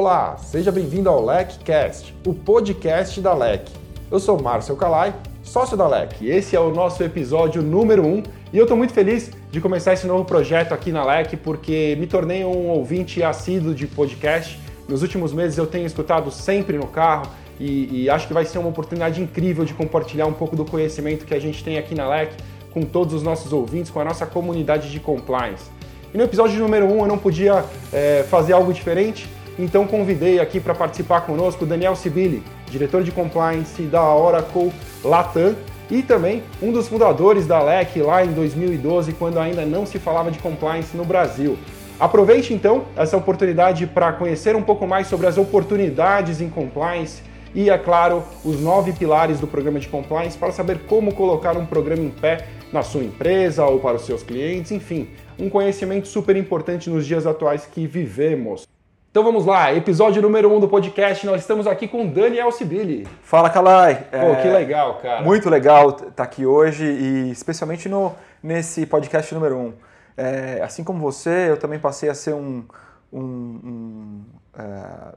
Olá, seja bem-vindo ao LECcast, o podcast da LEC. Eu sou Márcio Calai, sócio da LEC. Esse é o nosso episódio número 1 um, e eu estou muito feliz de começar esse novo projeto aqui na LEC porque me tornei um ouvinte assíduo de podcast. Nos últimos meses eu tenho escutado sempre no carro e, e acho que vai ser uma oportunidade incrível de compartilhar um pouco do conhecimento que a gente tem aqui na LEC com todos os nossos ouvintes, com a nossa comunidade de compliance. E no episódio número 1 um, eu não podia é, fazer algo diferente então convidei aqui para participar conosco Daniel Sibili, diretor de compliance da Oracle Latam e também um dos fundadores da LEC lá em 2012, quando ainda não se falava de compliance no Brasil. Aproveite então essa oportunidade para conhecer um pouco mais sobre as oportunidades em compliance e, é claro, os nove pilares do programa de compliance para saber como colocar um programa em pé na sua empresa ou para os seus clientes, enfim, um conhecimento super importante nos dias atuais que vivemos. Então vamos lá, episódio número 1 um do podcast, nós estamos aqui com Daniel Sibili. Fala, Kalai. Pô, é... que legal, cara. Muito legal estar tá aqui hoje e especialmente no, nesse podcast número 1. Um. É, assim como você, eu também passei a ser um, um, um, uh,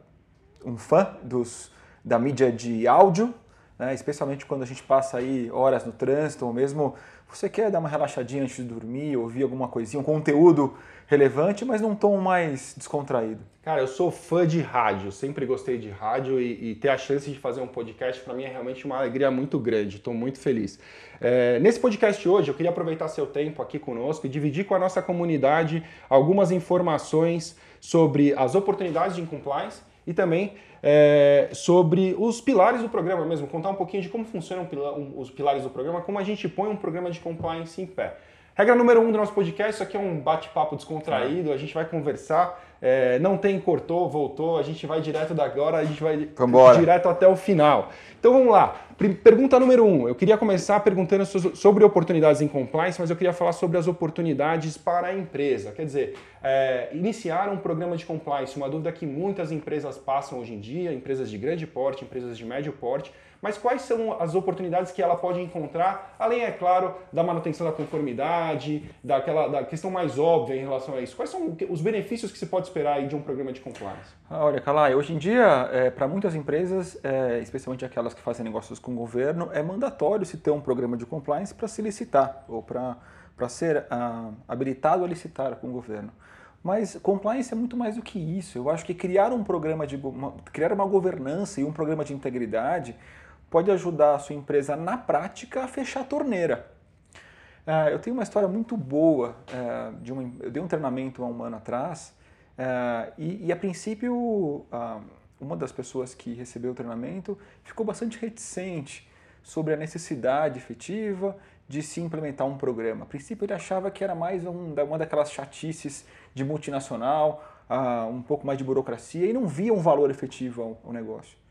um fã dos, da mídia de áudio, né? especialmente quando a gente passa aí horas no trânsito ou mesmo você quer dar uma relaxadinha antes de dormir, ouvir alguma coisinha, um conteúdo relevante, mas num tom mais descontraído. Cara, eu sou fã de rádio, sempre gostei de rádio e, e ter a chance de fazer um podcast para mim é realmente uma alegria muito grande. Estou muito feliz. É, nesse podcast hoje, eu queria aproveitar seu tempo aqui conosco e dividir com a nossa comunidade algumas informações sobre as oportunidades de compliance e também é, sobre os pilares do programa mesmo, contar um pouquinho de como funcionam os pilares do programa, como a gente põe um programa de compliance em pé. Regra número um do nosso podcast, isso aqui é um bate-papo descontraído, a gente vai conversar, é, não tem cortou, voltou, a gente vai direto da agora, a gente vai Vambora. direto até o final. Então vamos lá. Pergunta número um. Eu queria começar perguntando sobre oportunidades em compliance, mas eu queria falar sobre as oportunidades para a empresa. Quer dizer, é, iniciar um programa de compliance, uma dúvida que muitas empresas passam hoje em dia, empresas de grande porte, empresas de médio porte, mas quais são as oportunidades que ela pode encontrar, além, é claro, da manutenção da conformidade, daquela da questão mais óbvia em relação a isso? Quais são os benefícios que se pode esperar aí de um programa de compliance? Ah, olha, Calai, hoje em dia, é, para muitas empresas, é, especialmente aquelas que fazem negócios com o governo, é mandatório se ter um programa de compliance para se licitar ou para ser ah, habilitado a licitar com o governo. Mas compliance é muito mais do que isso. Eu acho que criar um programa de uma, criar uma governança e um programa de integridade pode ajudar a sua empresa na prática a fechar a torneira. É, eu tenho uma história muito boa é, de uma, eu dei um treinamento há um ano atrás é, e, e, a princípio uma das pessoas que recebeu o treinamento ficou bastante reticente sobre a necessidade efetiva de se implementar um programa. A princípio ele achava que era mais um, uma daquelas chatices de multinacional, um pouco mais de burocracia e não via um valor efetivo ao negócio.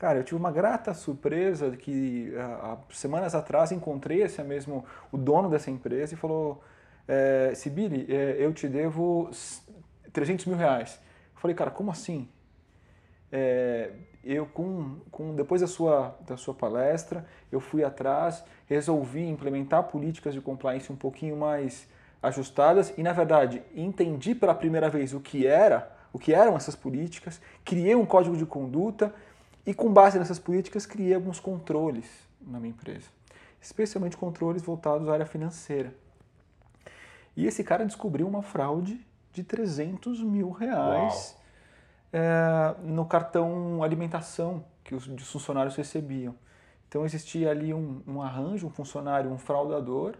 Cara, eu tive uma grata surpresa que há semanas atrás encontrei esse mesmo, o dono dessa empresa e falou, é, Sibili, é, eu te devo 300 mil reais. Eu falei, cara, como assim? É, eu com, com depois da sua, da sua palestra, eu fui atrás, resolvi implementar políticas de compliance um pouquinho mais ajustadas e na verdade entendi pela primeira vez o que era, o que eram essas políticas, criei um código de conduta e com base nessas políticas, criei alguns controles na minha empresa, especialmente controles voltados à área financeira. E esse cara descobriu uma fraude de 300 mil reais é, no cartão alimentação que os, os, funcionários recebiam. Então existia ali um, um arranjo, um funcionário, um fraudador,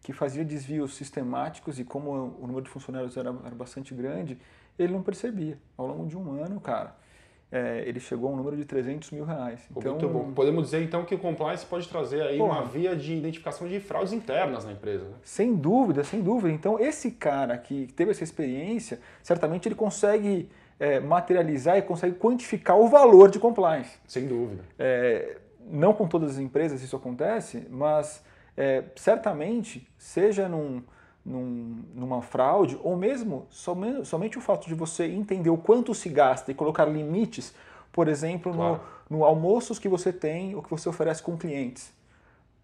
que fazia desvios sistemáticos e como o número de funcionários era, era bastante grande, ele não percebia. Ao longo de um ano, cara, é, ele chegou a um número de 300 mil reais. Então, Muito bom. Podemos dizer então que o compliance pode trazer aí uma via de identificação de fraudes internas na empresa. Né? Sem dúvida, sem dúvida. Então esse cara que teve essa experiência, certamente ele consegue é, materializar e consegue quantificar o valor de compliance. Sem dúvida. É, não com todas as empresas isso acontece, mas é, certamente, seja num num, numa fraude, ou mesmo somente, somente o fato de você entender o quanto se gasta e colocar limites, por exemplo, claro. no, no almoços que você tem ou que você oferece com clientes.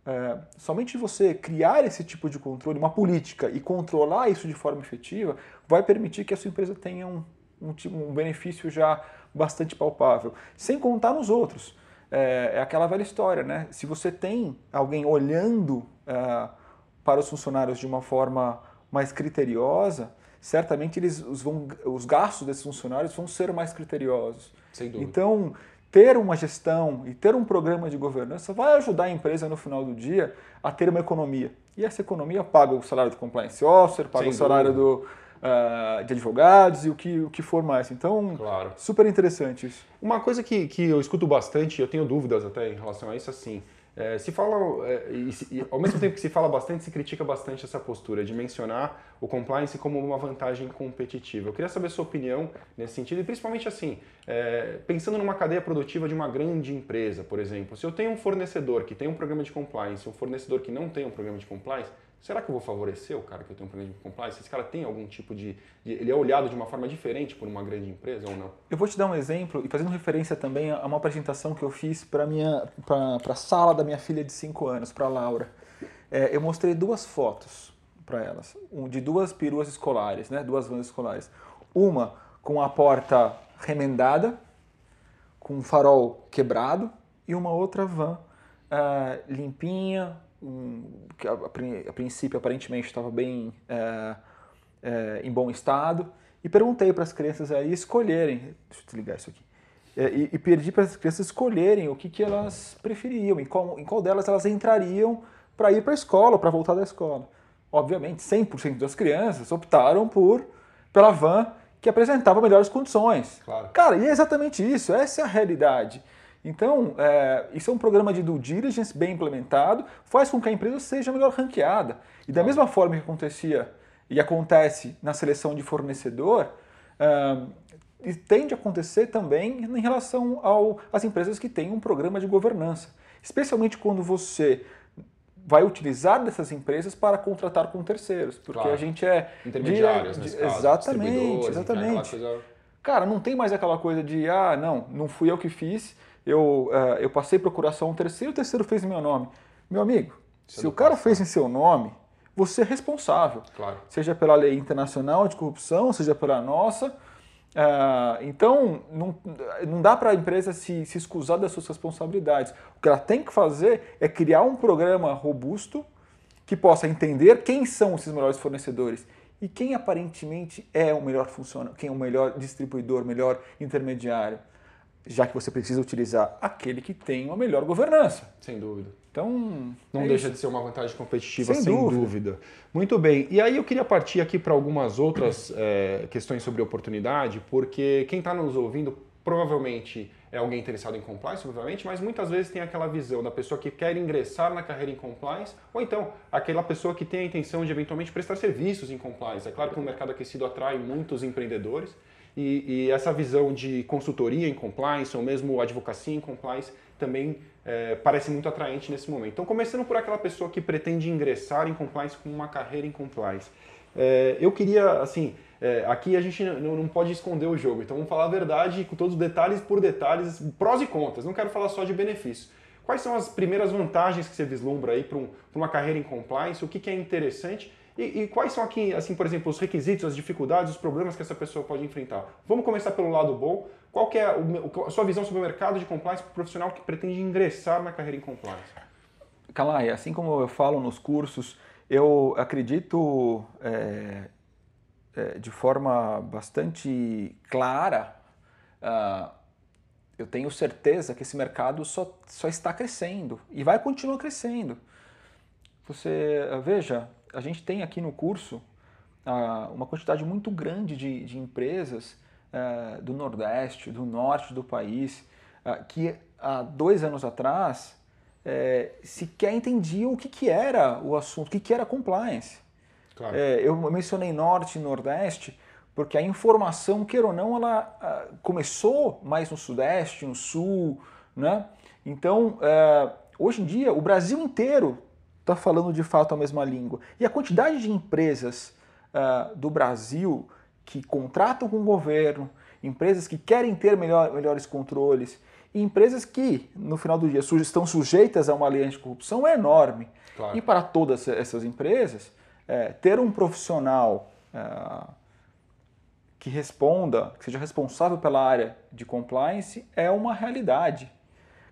É, somente você criar esse tipo de controle, uma política e controlar isso de forma efetiva, vai permitir que a sua empresa tenha um, um, um benefício já bastante palpável. Sem contar nos outros. É, é aquela velha história, né? Se você tem alguém olhando uh, para os funcionários de uma forma mais criteriosa, certamente eles os, vão, os gastos desses funcionários vão ser mais criteriosos. Sem dúvida. Então, ter uma gestão e ter um programa de governança vai ajudar a empresa no final do dia a ter uma economia. E essa economia paga o salário do compliance officer, paga Sem o salário do, uh, de advogados e o que, o que for mais. Então, claro. super interessante isso. Uma coisa que, que eu escuto bastante, eu tenho dúvidas até em relação a isso, assim, é, se fala, é, e, e, ao mesmo tempo que se fala bastante, se critica bastante essa postura de mencionar o compliance como uma vantagem competitiva. Eu queria saber a sua opinião nesse sentido, e principalmente assim, é, pensando numa cadeia produtiva de uma grande empresa, por exemplo, se eu tenho um fornecedor que tem um programa de compliance, um fornecedor que não tem um programa de compliance, será que eu vou favorecer o cara que tem um programa de compliance? Esse cara tem algum tipo de, de, Ele é olhado de uma forma diferente por uma grande empresa ou não? Eu vou te dar um exemplo, e fazendo referência também a uma apresentação que eu fiz para a sala da minha filha de 5 anos, para a Laura. É, eu mostrei duas fotos para elas, de duas peruas escolares, né, duas vans escolares. Uma com a porta remendada, com o farol quebrado, e uma outra van uh, limpinha, um, que a, a, princípio aparentemente estava bem é, é, em bom estado, e perguntei para as crianças aí escolherem, deixa eu desligar isso aqui, é, e, e, pedi para as crianças escolherem o que, que elas preferiam, em qual, em qual delas elas entrariam para ir para a escola, para voltar da escola. Obviamente, 100% das crianças optaram por pela van que apresentava melhores condições. Claro. Cara, e é exatamente isso, essa é a realidade. Então, é, isso é um programa de due diligence bem implementado, faz com que a empresa seja melhor ranqueada. E da mesma forma que acontecia e acontece na seleção de fornecedor, é, tende a acontecer também em relação às empresas que têm um programa de governança. Especialmente quando você vai utilizar dessas empresas para contratar com terceiros, porque claro. a gente é intermediários, de, de, caso, exatamente, exatamente. Cara, não tem mais aquela coisa de ah, não, não fui eu que fiz, eu, uh, eu passei procuração um terceiro, o terceiro fez em meu nome. Meu amigo, Isso se o cara fez em seu nome, você é responsável. Claro. Seja pela lei internacional de corrupção, seja pela nossa. Uh, então, não, não dá para a empresa se, se excusar das suas responsabilidades. O que ela tem que fazer é criar um programa robusto que possa entender quem são esses melhores fornecedores e quem aparentemente é o melhor funcionário, quem é o melhor distribuidor, melhor intermediário já que você precisa utilizar aquele que tem uma melhor governança. Sem dúvida. Então. Não é deixa isso. de ser uma vantagem competitiva, sem, sem dúvida. dúvida. Muito bem. E aí eu queria partir aqui para algumas outras é, questões sobre oportunidade, porque quem está nos ouvindo provavelmente é alguém interessado em compliance, obviamente, mas muitas vezes tem aquela visão da pessoa que quer ingressar na carreira em compliance, ou então aquela pessoa que tem a intenção de eventualmente prestar serviços em compliance. É claro que o mercado aquecido atrai muitos empreendedores, e, e, essa visão de consultoria em compliance ou mesmo advocacia em compliance também é, parece muito atraente nesse momento. Então, começando por aquela pessoa que pretende ingressar em compliance com uma carreira em compliance. É, eu queria, assim, é, aqui a gente não, não, pode esconder o jogo, então vamos falar a verdade com todos os detalhes por detalhes, prós e contras, não quero falar só de benefícios. Quais são as primeiras vantagens que você vislumbra aí para um, uma carreira em compliance? O que, que é interessante e, e, quais são aqui, assim, por exemplo, os requisitos, as dificuldades, os problemas que essa pessoa pode enfrentar? Vamos começar pelo lado bom. Qual que é a sua visão sobre o mercado de compliance para o profissional que pretende ingressar na carreira em compliance? Kalai, assim como eu falo nos cursos, eu acredito é, é, de forma bastante clara, uh, eu tenho certeza que esse mercado só, só está crescendo e vai continuar crescendo. Você veja, a gente tem aqui no curso uh, uma quantidade muito grande de, de empresas uh, do Nordeste, do Norte do país, uh, que há dois anos atrás eh, sequer entendiam o que, que era o assunto, o que, que era compliance. Claro. Eh, eu mencionei Norte e Nordeste porque a informação, queira ou não, ela começou mais no Sudeste, no Sul, né? Então, eh, hoje em dia, o Brasil inteiro está falando de fato a mesma língua. E a quantidade de empresas uh, do Brasil que contratam com o governo, empresas que querem ter melhor, melhores controles, e empresas que, no final do dia, estão sujeitas a uma lei anticorrupção é enorme. Claro. E para todas essas empresas, é, ter um profissional uh, que responda, que seja responsável pela área de compliance é uma realidade.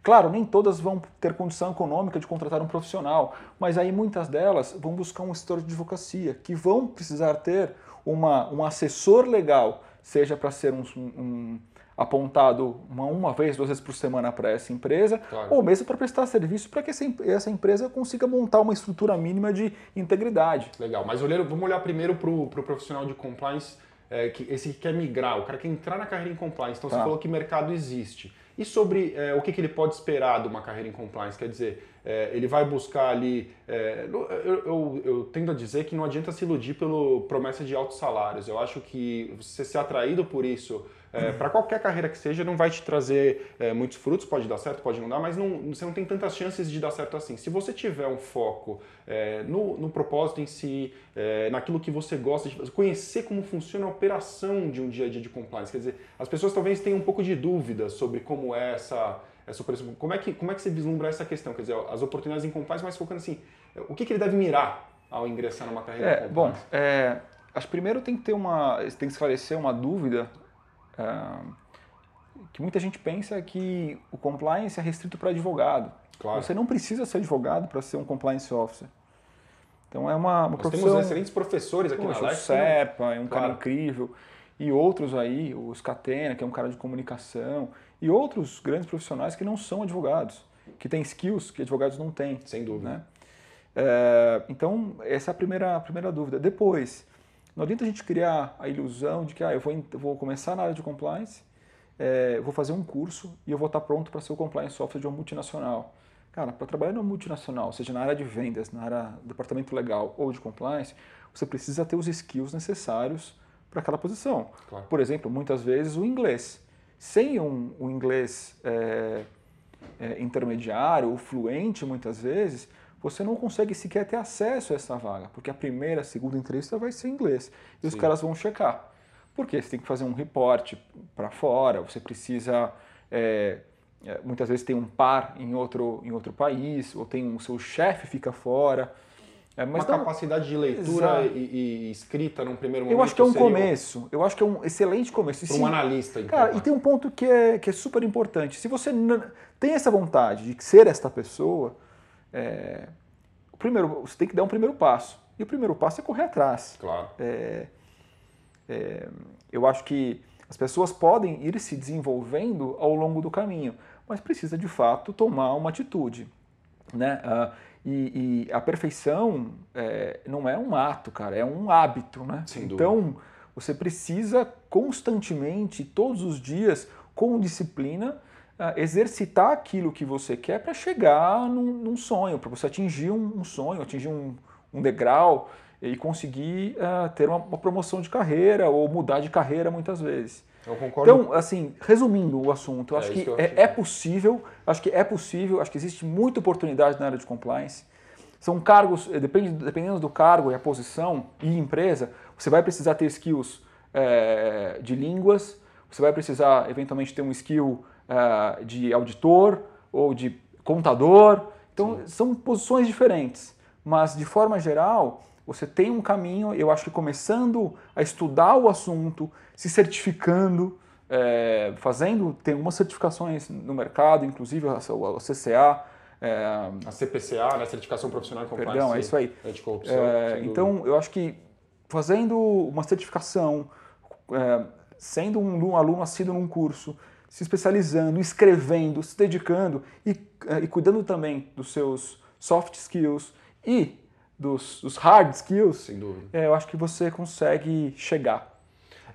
Claro, nem todas vão ter condição econômica de contratar um profissional, mas aí muitas delas vão buscar um escritório de advocacia, que vão precisar ter uma, um assessor legal, seja para ser um, um apontado uma, uma vez, duas vezes por semana para essa empresa, claro. ou mesmo para prestar serviço para que essa, essa, empresa consiga montar uma estrutura mínima de integridade. Legal, mas olhando, vamos olhar primeiro para o pro profissional de compliance, é, que, esse que quer migrar, o cara quer entrar na carreira em compliance. Então tá. você falou que mercado existe. E sobre é, o que, que, ele pode esperar de uma carreira em compliance? Quer dizer, é, ele vai buscar ali. É, eu, eu, eu, tendo a dizer que não adianta se iludir pela promessa de altos salários. Eu acho que você ser atraído por isso é, para qualquer carreira que seja, não vai te trazer é, muitos frutos, pode dar certo, pode não dar, mas não, você não tem tantas chances de dar certo assim. Se você tiver um foco é, no, no, propósito em si, é, naquilo que você gosta de fazer, conhecer como funciona a operação de um dia a dia de compliance, quer dizer, as pessoas talvez tenham um pouco de dúvida sobre como é essa, essa operação, como é que, como é que você vislumbra essa questão, quer dizer, as oportunidades em compliance, mas focando assim, o que, que ele deve mirar ao ingressar numa carreira é, Bom, é, acho que primeiro tem que ter uma, tem que esclarecer uma dúvida que muita gente pensa que o compliance é restrito para advogado. Claro. Você não precisa ser advogado para ser um compliance officer. Então é uma, uma Nós profissão... temos excelentes professores aqui Poxa, na Leste. O é um claro. cara incrível. E outros aí, o Scatena, que é um cara de comunicação. E outros grandes profissionais que não são advogados. Que têm skills que advogados não têm. Sem dúvida. Né? É, então, essa é a primeira, a primeira dúvida. Depois, não adianta a gente criar a ilusão de que ah, eu vou, eu vou começar na área de compliance, é, vou fazer um curso e eu vou estar pronto para ser o compliance software de uma multinacional. Cara, para trabalhar numa multinacional, seja na área de vendas, na área do departamento legal ou de compliance, você precisa ter os skills necessários para aquela posição. Claro. Por exemplo, muitas vezes o inglês. Sem um, um inglês é, é, intermediário ou fluente, muitas vezes, você não consegue sequer ter acesso a essa vaga, porque a primeira, a segunda entrevista vai ser em inglês e Sim. os caras vão checar. Porque você tem que fazer um reporte para fora, você precisa. É, é, muitas vezes tem um par em outro, em outro país, ou tem um seu chefe fica fora. É, Uma capacidade de leitura e, e, escrita num primeiro momento. Eu acho que é um começo. Eu acho que é um excelente começo. Para um analista, então. Cara, e tem um ponto que é, que é super importante. Se você tem essa vontade de ser esta pessoa, é, o primeiro, você tem que dar um primeiro passo. E o primeiro passo é correr atrás. Claro. É, é, eu acho que as pessoas podem ir se desenvolvendo ao longo do caminho, mas precisa de fato tomar uma atitude. Né? Ah, e, e, a perfeição é, não é um ato, cara, é um hábito. Né? Sem então, você precisa constantemente, todos os dias, com disciplina, uh, exercitar aquilo que você quer para chegar num, num sonho, para você atingir um, um, sonho, atingir um, um degrau e conseguir uh, ter uma, uma, promoção de carreira ou mudar de carreira muitas vezes. Eu concordo. Então, assim, resumindo o assunto, eu é acho que, que eu é, é, possível, acho que é possível, acho que existe muita oportunidade na área de compliance. São cargos, eh, depende, dependendo do cargo e a posição e empresa, você vai precisar ter skills é, de línguas, você vai precisar eventualmente ter um skill uh, de auditor ou de contador. Então, Sim. são posições diferentes. Mas, de forma geral, você tem um caminho, eu acho que começando a estudar o assunto, se certificando, é, fazendo, tem algumas certificações no mercado, inclusive a, a CCA. É, a CPCA, né, Certificação Profissional de Compliance. Perdão, é isso aí. É, então, eu acho que fazendo uma certificação, é, sendo um aluno assíduo num curso, se especializando, escrevendo, se dedicando e, eh, e cuidando também dos seus soft skills e dos, dos hard skills, Sem dúvida. É, eu acho que você consegue chegar.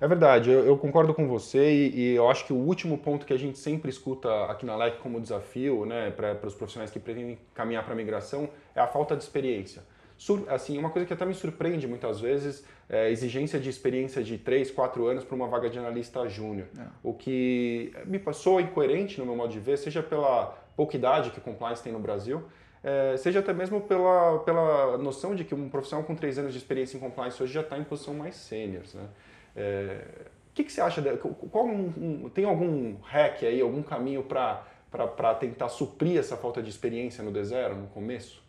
É verdade, eu, eu concordo com você e, e, eu acho que o último ponto que a gente sempre escuta aqui na LEC como desafio né, para os profissionais que pretendem caminhar para a migração é a falta de experiência. Sur, assim, uma coisa que até me surpreende muitas vezes é a exigência de experiência de 3, 4 anos para uma vaga de analista júnior. É. O que me passou incoerente no meu modo de ver, seja pela pouca idade que compliance tem no Brasil, é, seja até mesmo pela, pela noção de que um profissional com 3 anos de experiência em compliance hoje já está em posição mais sênior. Né? É, o que, que, você acha? De, qual um, tem algum hack aí, algum caminho para tentar suprir essa falta de experiência no D0 no começo?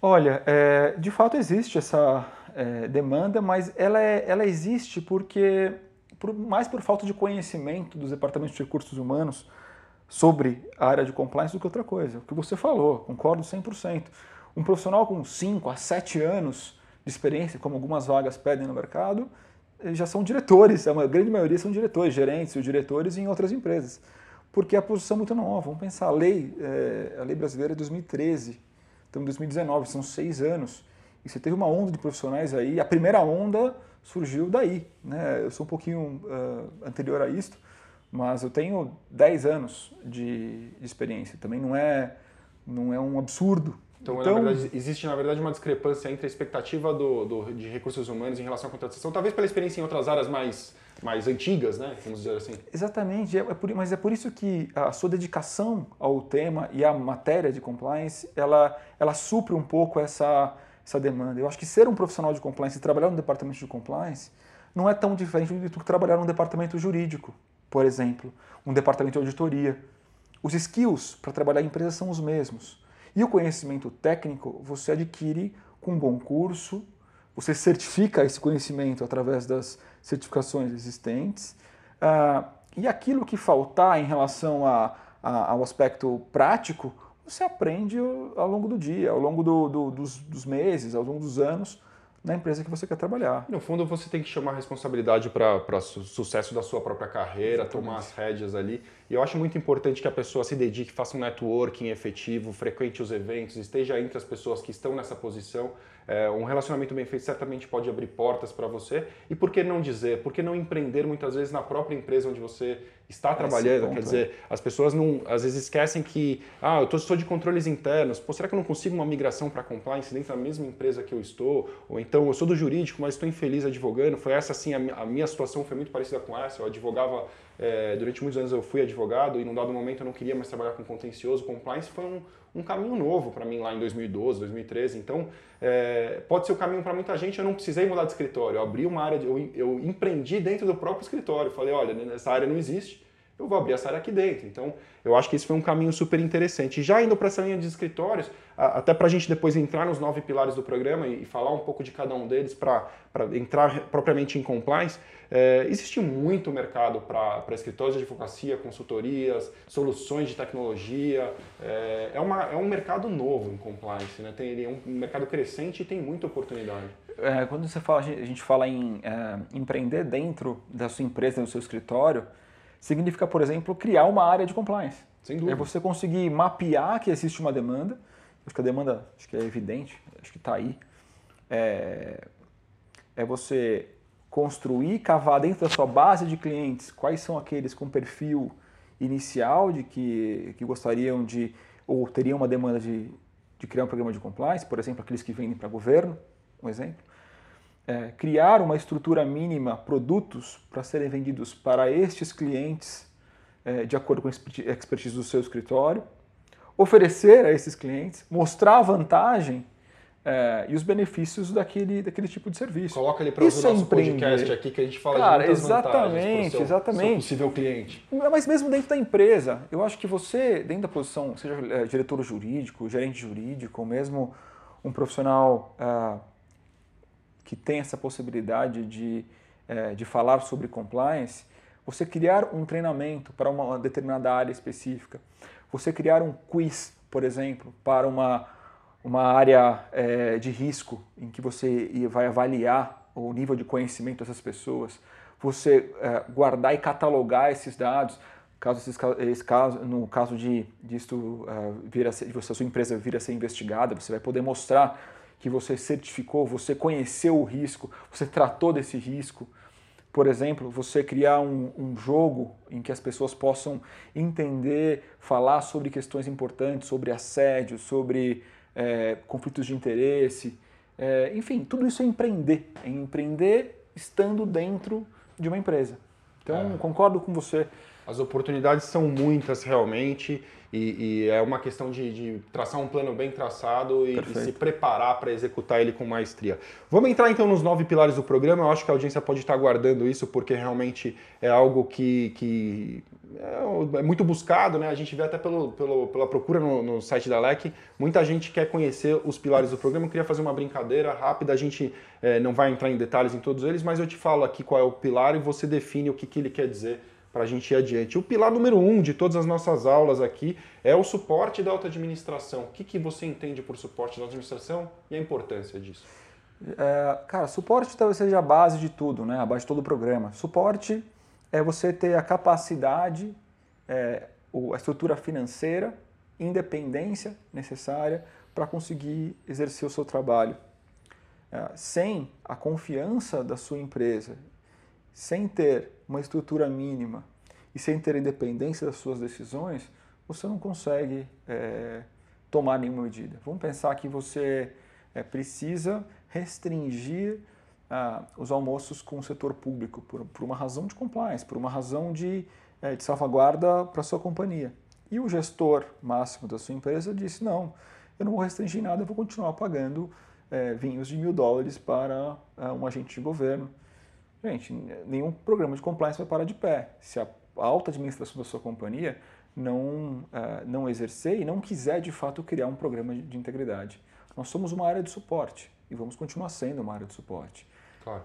Olha, é, de fato existe essa é, demanda, mas ela, é, ela existe porque, por, mais por falta de conhecimento dos departamentos de recursos humanos sobre a área de compliance do que outra coisa. O que você falou, concordo 100%. Um profissional com 5 a 7 anos de experiência, como algumas vagas pedem no mercado, já são diretores, a grande maioria são diretores, gerentes ou diretores em outras empresas. Porque a posição é muito nova. Vamos pensar, a lei, é, a lei brasileira é de 2013, Estamos em 2019, são seis anos. E você teve uma onda de profissionais aí. A primeira onda surgiu daí. Né? Eu sou um pouquinho uh, anterior a isto, mas eu tenho 10 anos de, de, experiência. Também não é, não é um absurdo. Então, então na verdade, existe, na verdade, uma discrepância entre a expectativa do, do, de recursos humanos em relação à contratação, talvez pela experiência em outras áreas mais mais antigas, né? Vamos dizer assim. Exatamente, é, é por, mas é por isso que a sua dedicação ao tema e à matéria de compliance, ela, ela supre um pouco essa, essa demanda. Eu acho que ser um profissional de compliance e trabalhar no departamento de compliance não é tão diferente do que trabalhar num departamento jurídico, por exemplo, um departamento de auditoria. Os skills para trabalhar em empresa são os mesmos. E o conhecimento técnico você adquire com um bom curso, você certifica esse conhecimento através das certificações existentes. Uh, e aquilo que faltar em relação a, a, ao aspecto prático, você aprende ao longo do dia, ao longo do, do, dos, dos meses, ao longo dos anos, na empresa que você quer trabalhar. No fundo, você tem que chamar a responsabilidade para o sucesso da sua própria carreira, Exatamente. tomar as rédeas ali. E eu acho muito importante que a pessoa se dedique, faça um networking efetivo, frequente os eventos, esteja entre as pessoas que estão nessa posição. É, um relacionamento bem feito certamente pode abrir portas para você. E por que não dizer? Por que não empreender muitas vezes na própria empresa onde você está trabalhando? Ponto, Quer dizer, é. as pessoas não, às vezes esquecem que, ah, eu tô, estou de controles internos, Pô, será que eu não consigo uma migração para compliance dentro da mesma empresa que eu estou? Ou então, eu sou do jurídico, mas estou infeliz advogando. Foi essa, assim, a, a minha situação foi muito parecida com essa. Eu advogava é, durante muitos anos eu fui advogado e num dado momento eu não queria mais trabalhar com contencioso, compliance foi um, um caminho novo para mim lá em 2012, 2013. Então, é, pode ser o caminho para muita gente. Eu não precisei mudar de escritório. Eu abri uma área, de, eu, eu empreendi dentro do próprio escritório. Falei, olha, essa área não existe eu vou abrir essa área aqui dentro. Então, eu acho que isso foi um caminho super interessante. Já indo para essa linha de escritórios, até para a gente depois entrar nos nove pilares do programa e falar um pouco de cada um deles para entrar propriamente em compliance, é, existe muito mercado para escritórios de advocacia, consultorias, soluções de tecnologia. É, é, uma, é um mercado novo em compliance, né? tem, é um mercado crescente e tem muita oportunidade. É, quando você fala, a gente fala em é, empreender dentro da sua empresa, no seu escritório, significa, por exemplo, criar uma área de compliance. Sem dúvida. É você conseguir mapear que existe uma demanda, acho que a demanda acho que é evidente, acho que está aí. É, é você construir, cavar dentro da sua base de clientes quais são aqueles com perfil inicial de que, que gostariam de, ou teriam uma demanda de, de criar um programa de compliance, por exemplo, aqueles que vendem para governo, um exemplo é, criar uma estrutura mínima, produtos para serem vendidos para estes clientes é, de acordo com a expertise do seu escritório, oferecer a esses clientes, mostrar a vantagem é, e os benefícios daquele, daquele tipo de serviço. Coloca ele para o nosso podcast aqui que a gente fala Cara, de muitas exatamente, seu, exatamente. Seu possível cliente. Mas mesmo dentro da empresa, eu acho que você, dentro da posição, seja é, diretor jurídico, gerente jurídico, ou mesmo um profissional uh, que tem essa possibilidade de, é, de falar sobre compliance, você criar um treinamento para uma determinada área específica, você criar um quiz, por exemplo, para uma, uma área é, de risco em que você vai avaliar o nível de conhecimento dessas pessoas, você é, guardar e catalogar esses dados, caso esse, esse caso, no caso de disso uh, vir a ser, de você, a sua empresa vir a ser investigada, você vai poder mostrar que você certificou, você conheceu o risco, você tratou desse risco. Por exemplo, você criar um, um, jogo em que as pessoas possam entender, falar sobre questões importantes, sobre assédio, sobre é, conflitos de interesse. É, enfim, tudo isso é empreender. É empreender estando dentro de uma empresa. Então, é. concordo com você. As oportunidades são muitas realmente e, e é uma questão de, de, traçar um plano bem traçado e, e se preparar para executar ele com maestria. Vamos entrar então nos nove pilares do programa. Eu acho que a audiência pode estar aguardando isso porque realmente é algo que, que é, é muito buscado, né? A gente vê até pelo, pelo pela procura no, no, site da LEC, muita gente quer conhecer os pilares do programa. Eu queria fazer uma brincadeira rápida, a gente é, não vai entrar em detalhes em todos eles, mas eu te falo aqui qual é o pilar e você define o que, que ele quer dizer para a gente ir adiante. O pilar número um de todas as nossas aulas aqui é o suporte da auto-administração. O que, que você entende por suporte da auto-administração e a importância disso? É, cara, suporte talvez seja a base de tudo, né? a base de todo o programa. Suporte é você ter a capacidade, é, a estrutura financeira, independência necessária para conseguir exercer o seu trabalho. É, sem a confiança da sua empresa, sem ter uma estrutura mínima e sem ter independência das suas decisões, você não consegue é, tomar nenhuma medida. Vamos pensar que você é, precisa restringir ah, os almoços com o setor público por, por, uma razão de compliance, por uma razão de, é, de salvaguarda para a sua companhia. E o gestor máximo da sua empresa disse: não, eu não vou restringir nada, eu vou continuar pagando é, vinhos de mil dólares para é, um agente de governo. Gente, nenhum programa de compliance vai parar de pé. Se a alta administração da sua companhia não, uh, não exercer e não quiser de fato criar um programa de, de integridade. Nós somos uma área de suporte e vamos continuar sendo uma área de suporte. Claro.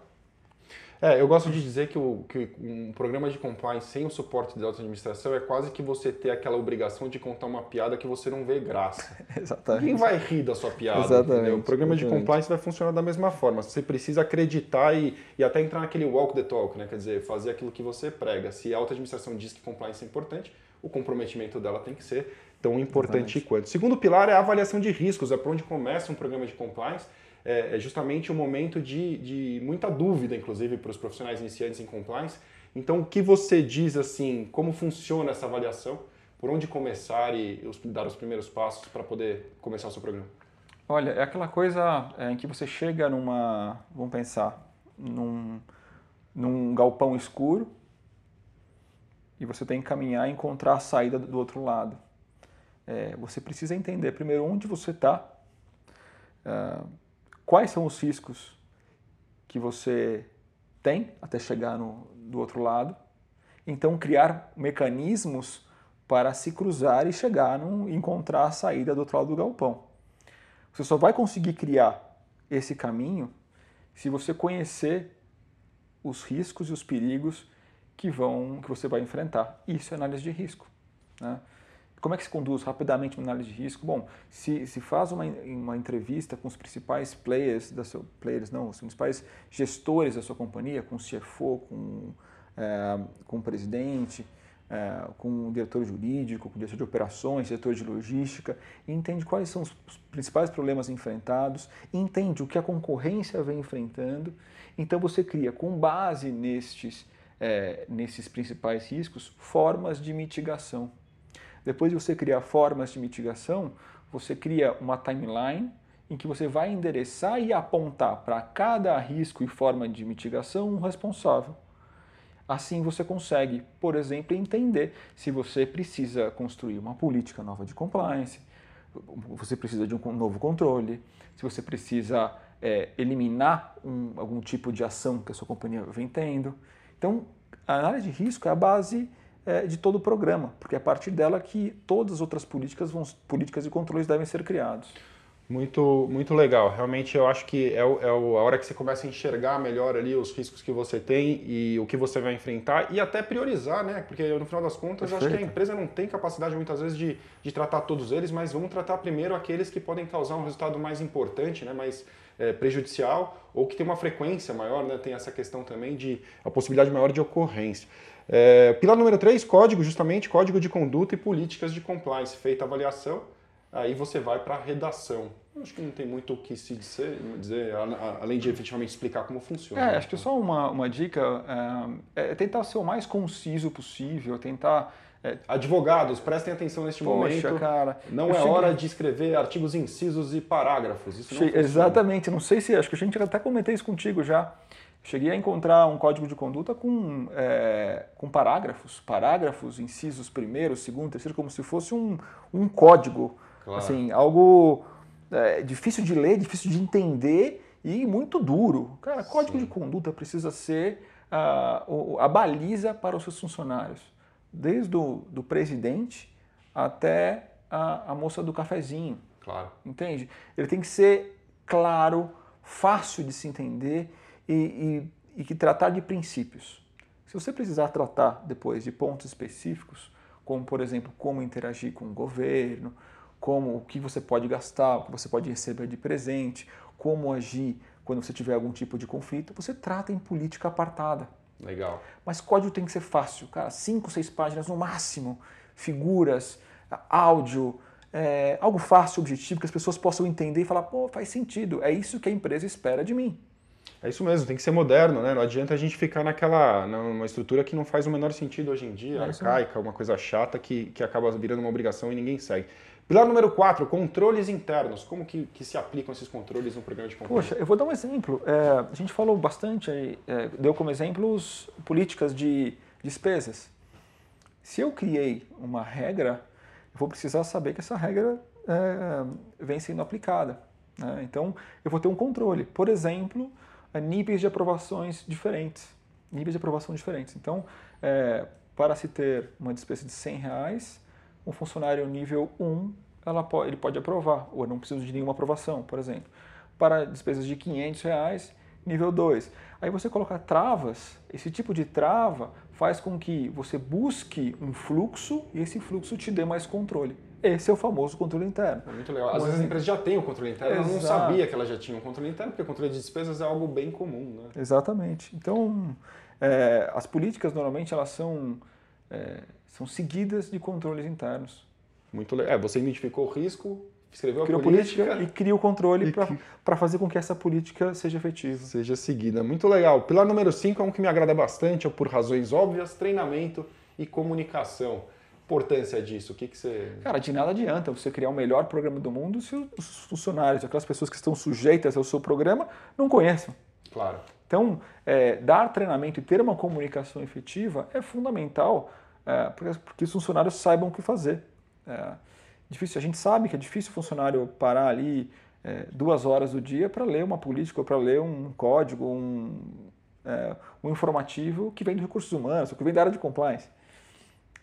É, eu gosto de dizer que, o, que um programa de compliance sem o suporte de auto-administração é quase que você ter aquela obrigação de contar uma piada que você não vê graça. Exatamente. Quem vai rir da sua piada? Exatamente. Entendeu? O programa Exatamente. de compliance vai funcionar da mesma forma. Você precisa acreditar e, e até entrar naquele walk the talk, né? quer dizer, fazer aquilo que você prega. Se a auto-administração diz que compliance é importante, o comprometimento dela tem que ser tão importante Exatamente. quanto. Segundo pilar é a avaliação de riscos, é por onde começa um programa de compliance é, é justamente um momento de, de muita dúvida, inclusive, para os profissionais iniciantes em compliance. Então, o que você diz assim, como funciona essa avaliação? Por onde começar e dar os primeiros passos para poder começar o seu programa? Olha, é aquela coisa é, em que você chega numa, vamos pensar, num, num galpão escuro e você tem que caminhar e encontrar a saída do outro lado. É, você precisa entender primeiro onde você está, uh, quais são os riscos que você tem até chegar no, do outro lado. Então, criar mecanismos para se cruzar e chegar no encontrar a saída do outro lado do galpão. Você só vai conseguir criar esse caminho se você conhecer os riscos e os perigos que vão que você vai enfrentar. Isso é análise de risco. Né? Como é que se conduz rapidamente uma análise de risco? Bom, se, se faz uma, uma entrevista com os principais players, da seu, players não, os principais gestores da sua companhia, com o CFO, com, é, com o presidente, é, com o diretor jurídico, com o diretor de operações, diretor de logística, entende quais são os principais problemas enfrentados, entende o que a concorrência vem enfrentando, então você cria, com base nestes, é, nesses principais riscos, formas de mitigação. Depois de você criar formas de mitigação, você cria uma timeline em que você vai endereçar e apontar para cada risco e forma de mitigação um responsável. Assim você consegue, por exemplo, entender se você precisa construir uma política nova de compliance, você precisa de um novo controle, se você precisa é, eliminar um, algum tipo de ação que a sua companhia vem tendo. Então, a análise de risco é a base é, de todo o programa, porque é a partir dela que todas as outras políticas, vão, políticas e controles devem ser criados. Muito, muito legal. Realmente eu acho que é, é a hora que você começa a enxergar melhor ali os riscos que você tem e o que você vai enfrentar e até priorizar, né? Porque no final das contas Perfeito. acho que a empresa não tem capacidade muitas vezes de, de tratar todos eles, mas vamos tratar primeiro aqueles que podem causar um resultado mais importante, né? mais é, prejudicial ou que tem uma frequência maior, né? Tem essa questão também de a possibilidade maior de ocorrência. É, pilar número 3, código, justamente, código de conduta e políticas de compliance. Feita a avaliação, aí você vai para a redação. Acho que não tem muito o que se dizer, dizer além de efetivamente explicar como funciona. É, acho que só uma, uma dica é, é tentar ser o mais conciso possível, tentar é, advogados, prestem atenção neste Poxa, momento. cara. Não é cheguei... hora de escrever artigos incisos e parágrafos. Isso não Exatamente. Não sei se acho que a gente até comentei isso contigo já. Cheguei a encontrar um código de conduta com, é, com parágrafos, parágrafos, incisos primeiro, segundo, terceiro, como se fosse um, um código. Claro. Assim, algo é, difícil de ler, difícil de entender e muito duro. Cara, código Sim. de conduta precisa ser a, a baliza para os seus funcionários, desde o do presidente até a, a moça do cafezinho. Claro. Entende? Ele tem que ser claro, fácil de se entender e, e, e que tratar de princípios. Se você precisar tratar depois de pontos específicos, como por exemplo como interagir com o governo, como o que você pode gastar, o que você pode receber de presente, como agir quando você tiver algum tipo de conflito, você trata em política apartada. Legal. Mas código tem que ser fácil, cara, cinco, seis páginas no máximo, figuras, áudio, é, algo fácil, objetivo, que as pessoas possam entender e falar, pô, faz sentido, é isso que a empresa espera de mim. É isso mesmo, tem que ser moderno, né? Não adianta a gente ficar naquela, numa estrutura que não faz o menor sentido hoje em dia, é arcaica, uma coisa chata que, que acaba virando uma obrigação e ninguém segue. Pilar número 4, controles internos. Como que, que, se aplicam esses controles no programa de controle? Poxa, eu vou dar um exemplo. É, a gente falou bastante, é, deu como exemplos políticas de despesas. Se eu criei uma regra, eu vou precisar saber que essa regra é, vem sendo aplicada. Né? Então, eu vou ter um controle. Por exemplo, é, níveis de aprovações diferentes. Níveis de aprovação diferentes. Então, é, para se ter uma despesa de 100 reais, um funcionário nível 1 ela pode, ele pode aprovar, ou não precisa de nenhuma aprovação, por exemplo. Para despesas de 500 reais, nível 2. Aí você colocar travas, esse tipo de trava faz com que você busque um fluxo e esse fluxo te dê mais controle. Esse é o famoso controle interno. É muito legal. Às Mas, vezes a empresa já tem o controle interno, ela não sabia que ela já tinha um controle interno, porque o controle de despesas é algo bem comum. Né? Exatamente. Então, é, as políticas normalmente elas são é, são seguidas de controles internos. Muito legal. É, você identificou o risco, escreveu Criou a política, política e cria o controle para que... fazer com que essa política seja efetiva. Seja seguida. Muito legal. Pilar número 5 é um que me agrada bastante, é por razões óbvias, treinamento e comunicação. Importância disso, o que, que você. Cara, de nada adianta você criar o melhor programa do mundo se os funcionários, aquelas pessoas que estão sujeitas ao seu programa, não conheçam. Claro. Então, é, dar treinamento e ter uma comunicação efetiva é fundamental é, porque, os funcionários saibam o que fazer. É, difícil, a gente sabe que é difícil o funcionário parar ali é, duas horas do dia para ler uma política ou para ler um código, um, é, um informativo que vem de recursos humanos, ou que vem da área de compliance.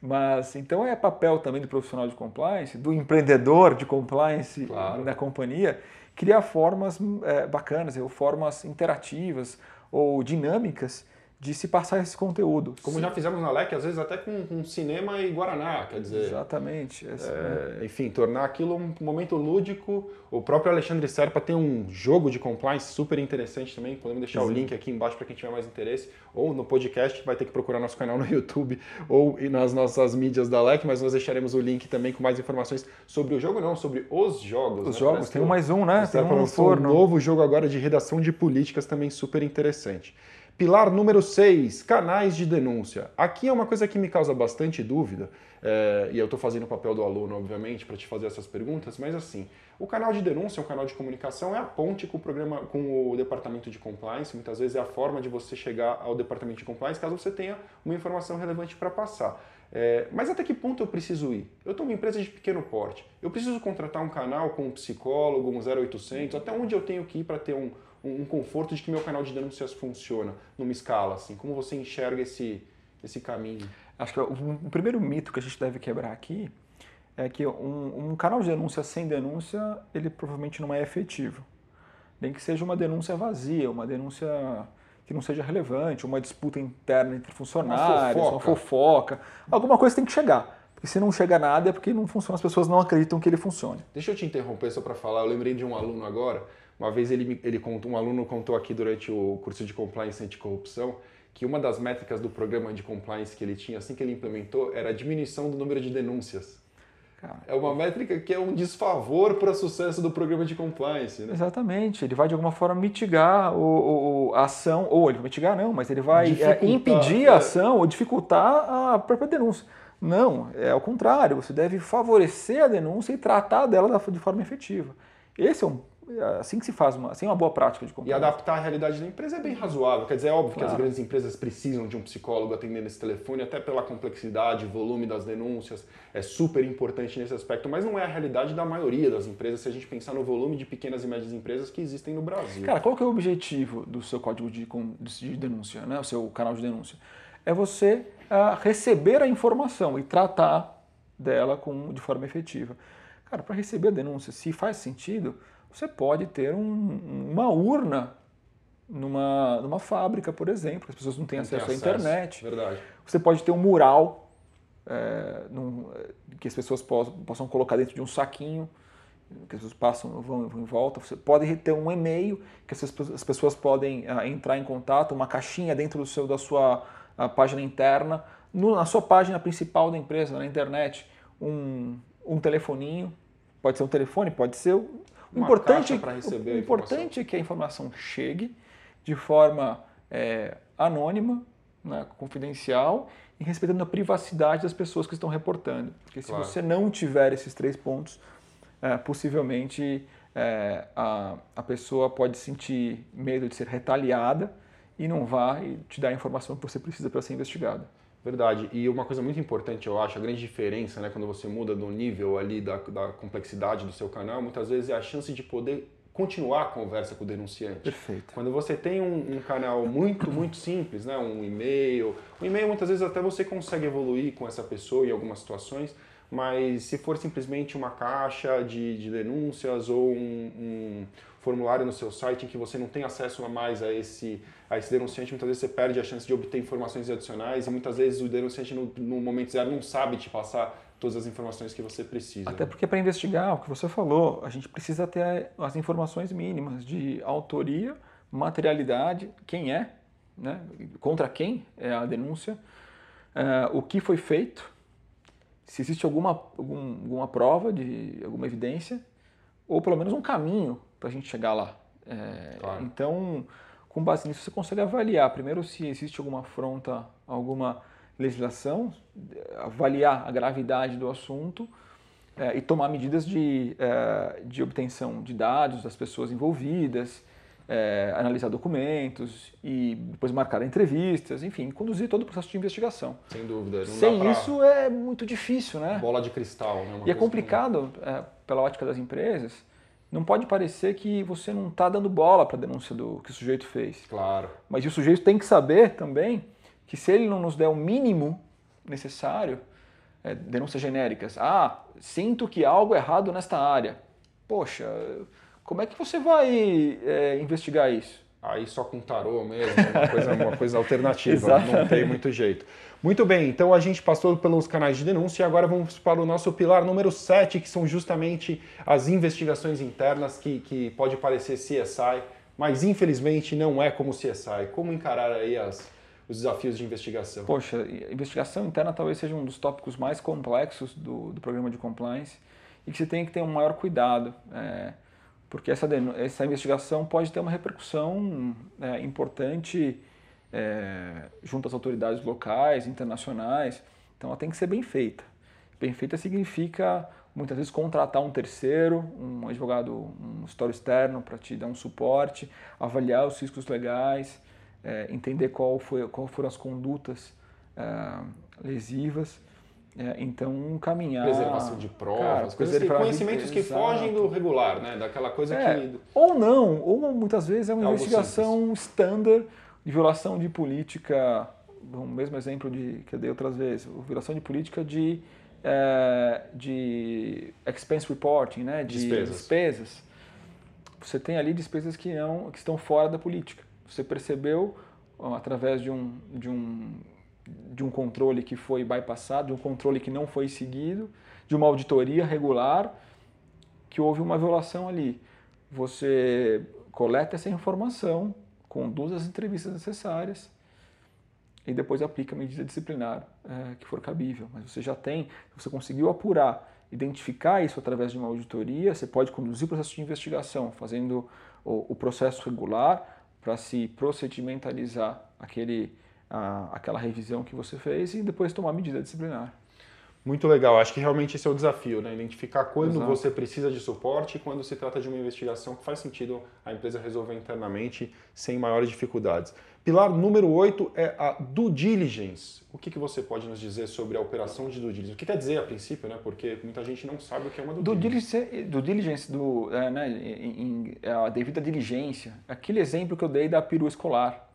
Mas então é papel também do profissional de compliance, do empreendedor de compliance claro. na companhia, criar formas é, bacanas, ou formas interativas ou dinâmicas de se passar esse conteúdo. Como já fizemos na LEC, às vezes até com, com cinema e Guaraná, quer dizer. Exatamente. É, enfim, tornar aquilo um momento lúdico. O próprio Alexandre Serpa tem um jogo de compliance super interessante também. Podemos deixar Exato. o link aqui embaixo para quem tiver mais interesse. Ou no podcast, vai ter que procurar nosso canal no YouTube ou nas nossas mídias da LEC, mas nós deixaremos o link também com mais informações sobre o jogo, não, sobre os jogos. Os né? jogos, tem um mais um, né? Tem um, um novo jogo agora de redação de políticas também super interessante. Pilar número 6, canais de denúncia. Aqui é uma coisa que me causa bastante dúvida, é, e eu estou fazendo o papel do aluno, obviamente, para te fazer essas perguntas, mas assim, o canal de denúncia, o canal de comunicação, é a ponte com o programa, com o departamento de compliance, muitas vezes é a forma de você chegar ao departamento de compliance, caso você tenha uma informação relevante para passar. É, mas até que ponto eu preciso ir? Eu estou uma empresa de pequeno porte. Eu preciso contratar um canal com um psicólogo, um 0800? Até onde eu tenho que ir para ter um, um, conforto de que meu canal de denúncias funciona numa escala, assim? Como você enxerga esse, esse caminho? Acho que o, o primeiro mito que a gente deve quebrar aqui é que um, um, canal de denúncia sem denúncia, ele provavelmente não é efetivo. Nem que seja uma denúncia vazia, uma denúncia que não seja relevante, uma disputa interna entre funcionários, uma fofoca. uma fofoca. Alguma coisa tem que chegar. Porque se não chega nada é porque não funciona, as pessoas não acreditam que ele funcione. Deixa eu te interromper só para falar. Eu lembrei de um aluno agora uma vez ele, ele contou, um aluno contou aqui durante o curso de compliance anticorrupção que uma das métricas do programa de compliance que ele tinha assim que ele implementou era a diminuição do número de denúncias. É uma métrica que é um desfavor para o sucesso do programa de compliance. Né? Exatamente. Ele vai de alguma forma mitigar o, o a ação, ou ele vai mitigar não, mas ele vai é, impedir a é. ação ou dificultar a própria denúncia. Não, é ao contrário. Você deve favorecer a denúncia e tratar dela de forma efetiva. Esse é um assim que se faz uma, assim é uma boa prática de compliance. E adaptar a realidade da empresa é bem razoável. Quer dizer, é óbvio claro. que as grandes empresas precisam de um psicólogo atendendo esse telefone, até pela complexidade, volume das denúncias, é super importante nesse aspecto, mas não é a realidade da maioria das empresas se a gente pensar no volume de pequenas e médias empresas que existem no Brasil. Cara, qual que é o objetivo do seu código de, de denúncia, né? o seu canal de denúncia? É você uh, receber a informação e tratar dela com, de forma efetiva. Cara, para receber a denúncia, se faz sentido, você pode ter um, uma urna numa, numa fábrica, por exemplo, as pessoas não têm não acesso, acesso à internet. Verdade. Você pode ter um mural é, num, que as pessoas possam, possam, colocar dentro de um saquinho, que as pessoas passam, vão, vão em volta. Você pode ter um e-mail que as, as pessoas podem ah, entrar em contato, uma caixinha dentro do seu, da sua página interna, no, na sua página principal da empresa, na internet, um, um telefoninho, pode ser um telefone, pode ser o importante, receber o importante é que a informação chegue de forma é, anônima, né, confidencial e respeitando a privacidade das pessoas que estão reportando. Porque claro. se você não tiver esses três pontos, é, possivelmente é, a, a pessoa pode sentir medo de ser retaliada e não vai te dar a informação que você precisa para ser investigada. Verdade. E uma coisa muito importante, eu acho, a grande diferença, né, quando você muda do nível ali da, da complexidade do seu canal, muitas vezes é a chance de poder continuar a conversa com o denunciante. Perfeito. Quando você tem um, um canal muito, muito simples, né, um e-mail, um e-mail muitas vezes até você consegue evoluir com essa pessoa em algumas situações, mas se for simplesmente uma caixa de, de denúncias ou um, um formulário no seu site em que você não tem acesso a mais a esse, a esse denunciante, muitas vezes você perde a chance de obter informações adicionais e muitas vezes o denunciante no, no momento zero não sabe te passar todas as informações que você precisa. Até porque para investigar, o que você falou, a gente precisa ter as informações mínimas de autoria, materialidade, quem é, né? contra quem é a denúncia, uh, o que foi feito, se existe alguma, algum, alguma prova, de alguma evidência, ou pelo menos um caminho para a gente chegar lá. É, claro. Então, com base nisso, você consegue avaliar primeiro se existe alguma afronta, alguma legislação, avaliar a gravidade do assunto é, e tomar medidas de, é, de obtenção de dados das pessoas envolvidas, é, analisar documentos e depois marcar entrevistas, enfim, conduzir todo o processo de investigação. Sem dúvida. Sem isso é muito difícil, né? Bola de cristal, né? e é complicado, é, pela ótica das empresas, não pode parecer que você não está dando bola para a denúncia do que o sujeito fez. Claro. Mas o sujeito tem que saber também que se ele não nos der o mínimo necessário, é, denúncias genéricas, ah, sinto que algo errado nesta área. Poxa, como é que você vai é, investigar isso? Aí só com tarô mesmo, uma coisa, uma coisa alternativa, não tem muito jeito. Muito bem, então a gente passou pelos canais de denúncia e agora vamos para o nosso pilar número 7, que são justamente as investigações internas, que, que pode parecer CSI, mas infelizmente não é como CSI. Como encarar aí as, os desafios de investigação? Poxa, investigação interna talvez seja um dos tópicos mais complexos do, do programa de compliance e que você tem que ter um maior cuidado. É, porque essa, essa investigação pode ter uma repercussão é, importante é, junto às autoridades locais, internacionais. Então ela tem que ser bem feita. Bem feita significa muitas vezes contratar um terceiro, um advogado, um histórico externo para te dar um suporte, avaliar os riscos legais, é, entender qual, foi, qual foram as condutas é, lesivas. É, então, caminhar. Preservação de provas, cara, que, conhecimentos que Exato. fogem do regular, né? daquela coisa é, que. Ou não, ou muitas vezes é uma Algo investigação standard de violação de política, o mesmo exemplo de, que eu dei outras vezes, violação de política de, é, de expense reporting, né, de despesas. despesas. Você tem ali despesas que, não, que estão fora da política. Você percebeu através de um, de, um, de um controle que foi bypassado, de um controle que não foi seguido, de uma auditoria regular, que houve uma violação ali. Você coleta essa informação, conduz as entrevistas necessárias e depois aplica a medida disciplinar é, que for cabível. Mas você já tem, você conseguiu apurar, identificar isso através de uma auditoria, você pode conduzir o processo de investigação, fazendo o, o processo regular para se procedimentalizar aquele, a, aquela revisão que você fez e depois tomar medida disciplinar. Muito legal. Acho que realmente esse é o desafio, né? Identificar quando Exato. você precisa de suporte e quando se trata de uma investigação que faz sentido a empresa resolver internamente sem maiores dificuldades. Pilar número 8 é a due diligence. O que, que você pode nos dizer sobre a operação de due diligence? O que quer dizer a princípio, né? Porque muita gente não sabe o que é uma due, diligence. diligence, do, diligence, do, é, né, em, em- a devida diligência, aquele exemplo que eu dei da perua escolar.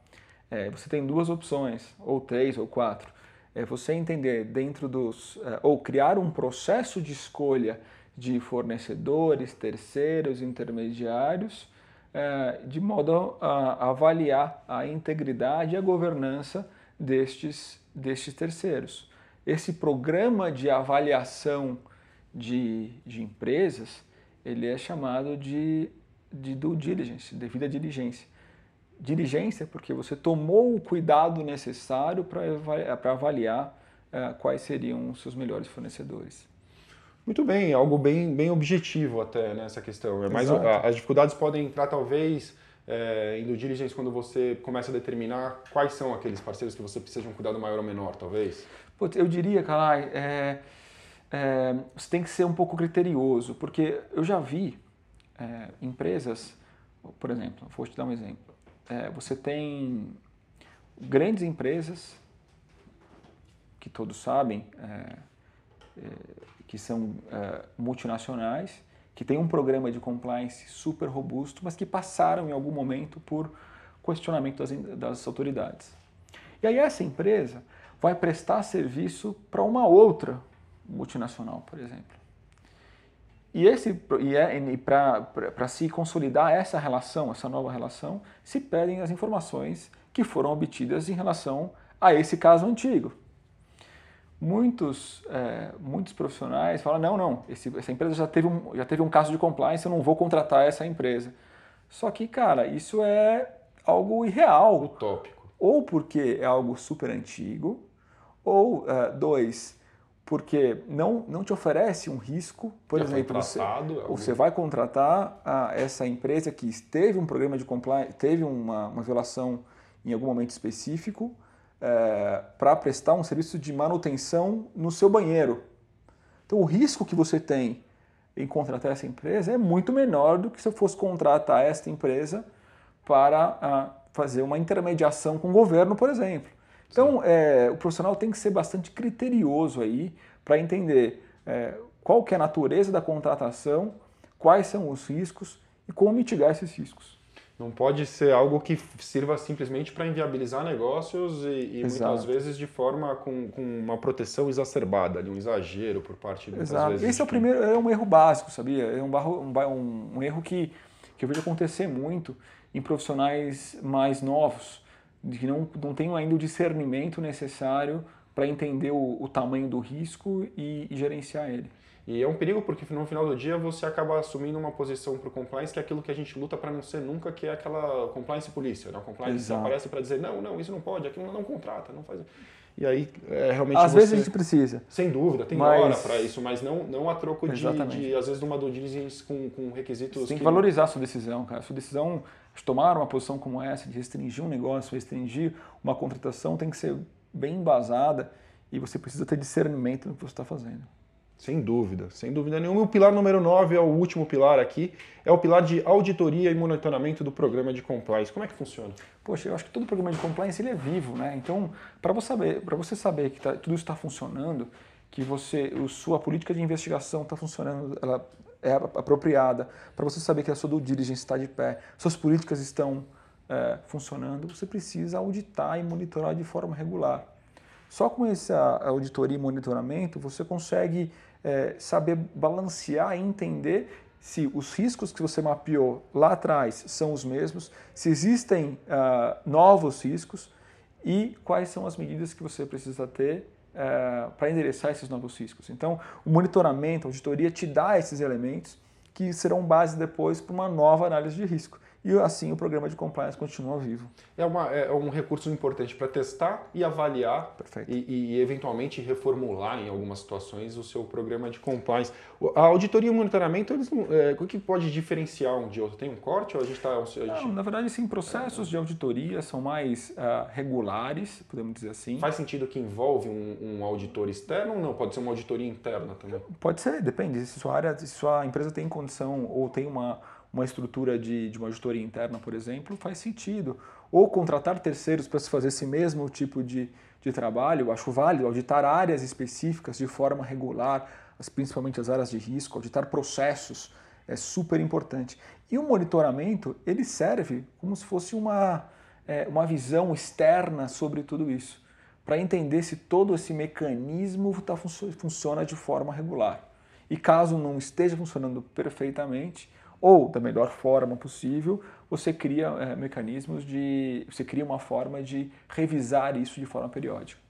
É, você tem duas opções, ou três, ou quatro. É você entender dentro dos. é, ou criar um processo de escolha de fornecedores, terceiros, intermediários, é, de modo a avaliar a integridade e a governança destes, destes terceiros. Esse programa de avaliação de, de empresas, ele é chamado de, de due diligence, devida diligência. Diligência porque você tomou o cuidado necessário para avaliar eh, quais seriam os seus melhores fornecedores. Muito bem, algo bem, bem objetivo até nessa questão. É mais, a- as dificuldades podem entrar talvez é, em due diligence quando você começa a determinar quais são aqueles parceiros que você precisa de um cuidado maior ou menor, talvez. Putz, eu diria, Kalai, é, é, você tem que ser um pouco criterioso, porque eu já vi é, empresas, por exemplo, vou te dar um exemplo. É, você tem grandes empresas, que todos sabem, é, é, que são é, multinacionais, que têm um programa de compliance super robusto, mas que passaram em algum momento por questionamento das, das autoridades. E aí essa empresa vai prestar serviço para uma outra multinacional, por exemplo. E, esse, e, é, e para se consolidar essa relação, essa nova relação, se pedem as informações que foram obtidas em relação a esse caso antigo. Muitos, é, muitos profissionais falam, não, não, esse, essa empresa já teve, um, já teve um caso de compliance, eu não vou contratar essa empresa. Só que, cara, isso é algo irreal Utópico. ou porque é algo super antigo, ou eh, dois, porque não, não te oferece um risco, por Já exemplo, você, tratado, é você vai contratar a essa empresa que teve um programa de compliance, teve uma, uma violação em algum momento específico, para prestar um serviço de manutenção no seu banheiro. Então, o risco que você tem em contratar essa empresa é muito menor do que se eu fosse contratar esta empresa para ah, fazer uma intermediação com o governo, por exemplo. Então, é, o profissional tem que ser bastante criterioso aí para entender é, qual que é a natureza da contratação, quais são os riscos e como mitigar esses riscos. Não pode ser algo que sirva simplesmente para inviabilizar negócios e, e muitas vezes de forma com, com uma proteção exacerbada, de um exagero por parte de Exato. vezes. Esse é o primeiro, é um erro básico, sabia? É um, barro- um, um- erro que, que eu vejo acontecer muito em profissionais mais novos, que não, não têm ainda o discernimento necessário para entender o, o tamanho do risco e, e gerenciar ele. E é um perigo porque no final do dia você acaba assumindo uma posição para o compliance que é aquilo que a gente luta para não ser nunca, que é aquela compliance polícia. Né? O compliance Exato. aparece para dizer não, não, isso não pode, aquilo não contrata, não faz. E aí é realmente Às você... vezes a gente precisa. Sem dúvida, tem Mas- hora para isso, mas não, não a troco de, de, às vezes, de uma diligence com, com requisitos Você tem que valorizar a sua decisão, cara. A sua decisão de tomar uma posição como essa, de restringir um negócio, restringir uma contratação, tem que ser bem embasada e você precisa ter discernimento no que você está fazendo. Sem dúvida, sem dúvida nenhuma. O pilar número 9 é o último pilar aqui, é o pilar de auditoria e monitoramento do programa de compliance. Como é que funciona? Poxa, eu acho que todo programa de compliance ele é vivo, né? Então, para você saber, para você saber que tá- tudo está funcionando, que você, o, sua política de investigação está funcionando, ela é ap- apropriada, para você saber que a sua due diligence está de pé, suas políticas estão é, funcionando, você precisa auditar e monitorar de forma regular. Só com essa auditoria e monitoramento você consegue é, saber balancear e entender se os riscos que você mapeou lá atrás são os mesmos, se existem ah, novos riscos e quais são as medidas que você precisa ter eh, para endereçar esses novos riscos. Então, o monitoramento, a auditoria te dá esses elementos que serão base depois para uma nova análise de risco. E assim o programa de compliance continua vivo. É, uma, é um recurso importante para testar e avaliar e, e, eventualmente reformular em algumas situações o seu programa de compliance. A auditoria e o monitoramento, eles, é, o que pode diferenciar um de outro? Tem um corte ou a gente está... Gente... Na verdade, sim, processos de auditoria são mais uh, regulares, podemos dizer assim. Faz sentido que envolve um, um, auditor externo ou não? Pode ser uma auditoria interna também? Pode ser, depende. Se sua área, se sua empresa tem condição ou tem uma uma estrutura de, de uma auditoria interna, por exemplo, faz sentido. Ou contratar terceiros para se fazer esse mesmo tipo de, de trabalho, acho válido. Auditar áreas específicas de forma regular, as, principalmente as áreas de risco, auditar processos, é super importante. E o monitoramento, ele serve como se fosse uma, é, uma visão externa sobre tudo isso, para entender se todo esse mecanismo tá, funciona de forma regular. E caso não esteja funcionando perfeitamente, ou da melhor forma possível, você cria é, mecanismos de. você cria uma forma de revisar isso de forma periódica.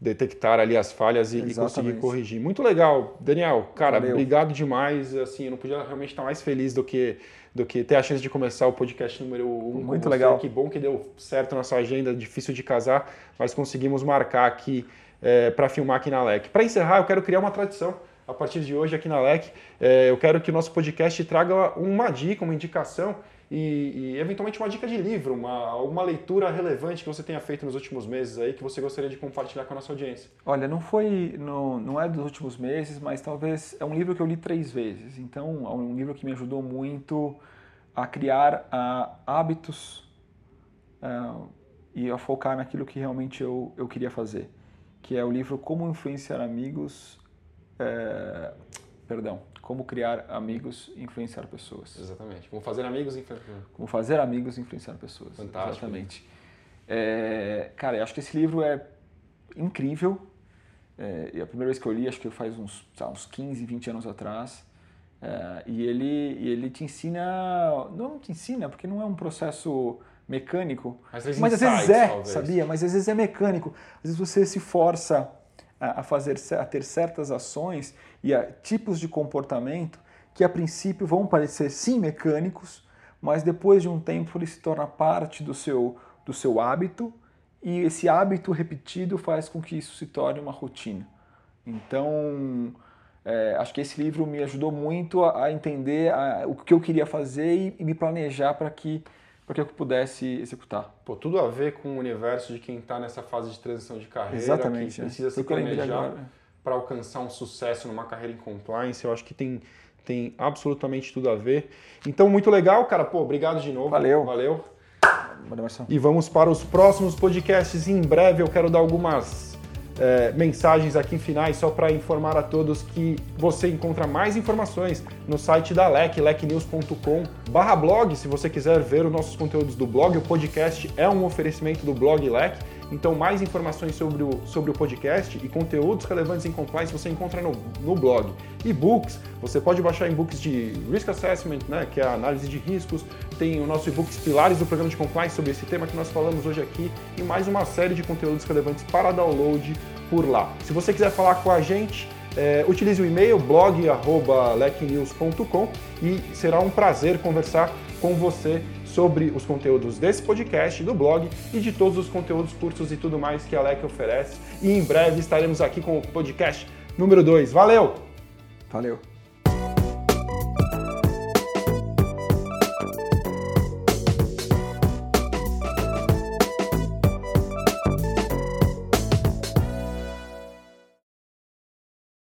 Detectar ali as falhas e, e conseguir corrigir. Muito legal, Daniel. Cara, Valeu. obrigado demais. Assim, eu não podia realmente estar mais feliz do que, do que ter a chance de começar o podcast número 1. Um Muito legal. Que bom que deu certo na sua agenda, difícil de casar, mas conseguimos marcar aqui é, para filmar aqui na LEC. Para encerrar, eu quero criar uma tradição a partir de hoje aqui na LEC. É, eu quero que o nosso podcast traga uma dica, uma indicação e, e, eventualmente uma dica de livro, uma, alguma leitura relevante que você tenha feito nos últimos meses aí que você gostaria de compartilhar com a nossa audiência. Olha, não foi, no, não é dos últimos meses, mas talvez é um livro que eu li três vezes. Então, é um livro que me ajudou muito a criar hábitos uh, e a focar naquilo que realmente eu, eu queria fazer, que é o livro Como Influenciar Amigos é, perdão, como criar amigos e influenciar pessoas. Exatamente. Como fazer amigos e influenciar. Como fazer amigos e influenciar pessoas. Fantástico. Exatamente. É, cara, eu acho que esse livro é incrível. É, e a primeira vez que eu li, acho que faz uns, sabe, uns 15, 20 anos atrás. É, e ele, ele te ensina, não te ensina, porque não é um processo mecânico, mas, às vezes é, talvez. sabia? Mas às vezes é mecânico. Às vezes você se força a, fazer, a ter certas ações e a tipos de comportamento que a princípio vão parecer sim mecânicos, mas depois de um tempo ele se torna parte do seu, do seu hábito e esse hábito repetido faz com que isso se torne uma rotina. Então, é, acho que esse livro me ajudou muito a, a entender a, o que eu queria fazer e, e me planejar para que para que eu pudesse executar. Pô, tudo a ver com o universo de quem está nessa fase de transição de carreira, Exatamente, que precisa é. se planejar para alcançar um sucesso numa carreira em compliance. Eu acho que tem, tem absolutamente tudo a ver. Então, muito legal, cara. Pô, obrigado de novo. Valeu. Valeu. Valeu e vamos para os próximos podcasts. Em breve eu quero dar algumas é, mensagens aqui finais só para informar a todos que você encontra mais informações no site da LEC, lecnews.com blog, se você quiser ver os nossos conteúdos do blog. O podcast é um oferecimento do blog LEC, então mais informações sobre o, sobre o podcast e conteúdos relevantes em compliance você encontra no, no blog. E-books, você pode baixar e-books de Risk Assessment, né, que é a análise de riscos, tem o nosso e-books Pilares do Programa de Compliance sobre esse tema que nós falamos hoje aqui e mais uma série de conteúdos relevantes para download por lá. Se você quiser falar com a gente, é, utilize o e-mail blog.lecnews.com e será um prazer conversar com você sobre os conteúdos desse podcast, do blog e de todos os conteúdos, cursos e tudo mais que a LEC oferece. E em breve estaremos aqui com o podcast número 2. Valeu! Valeu!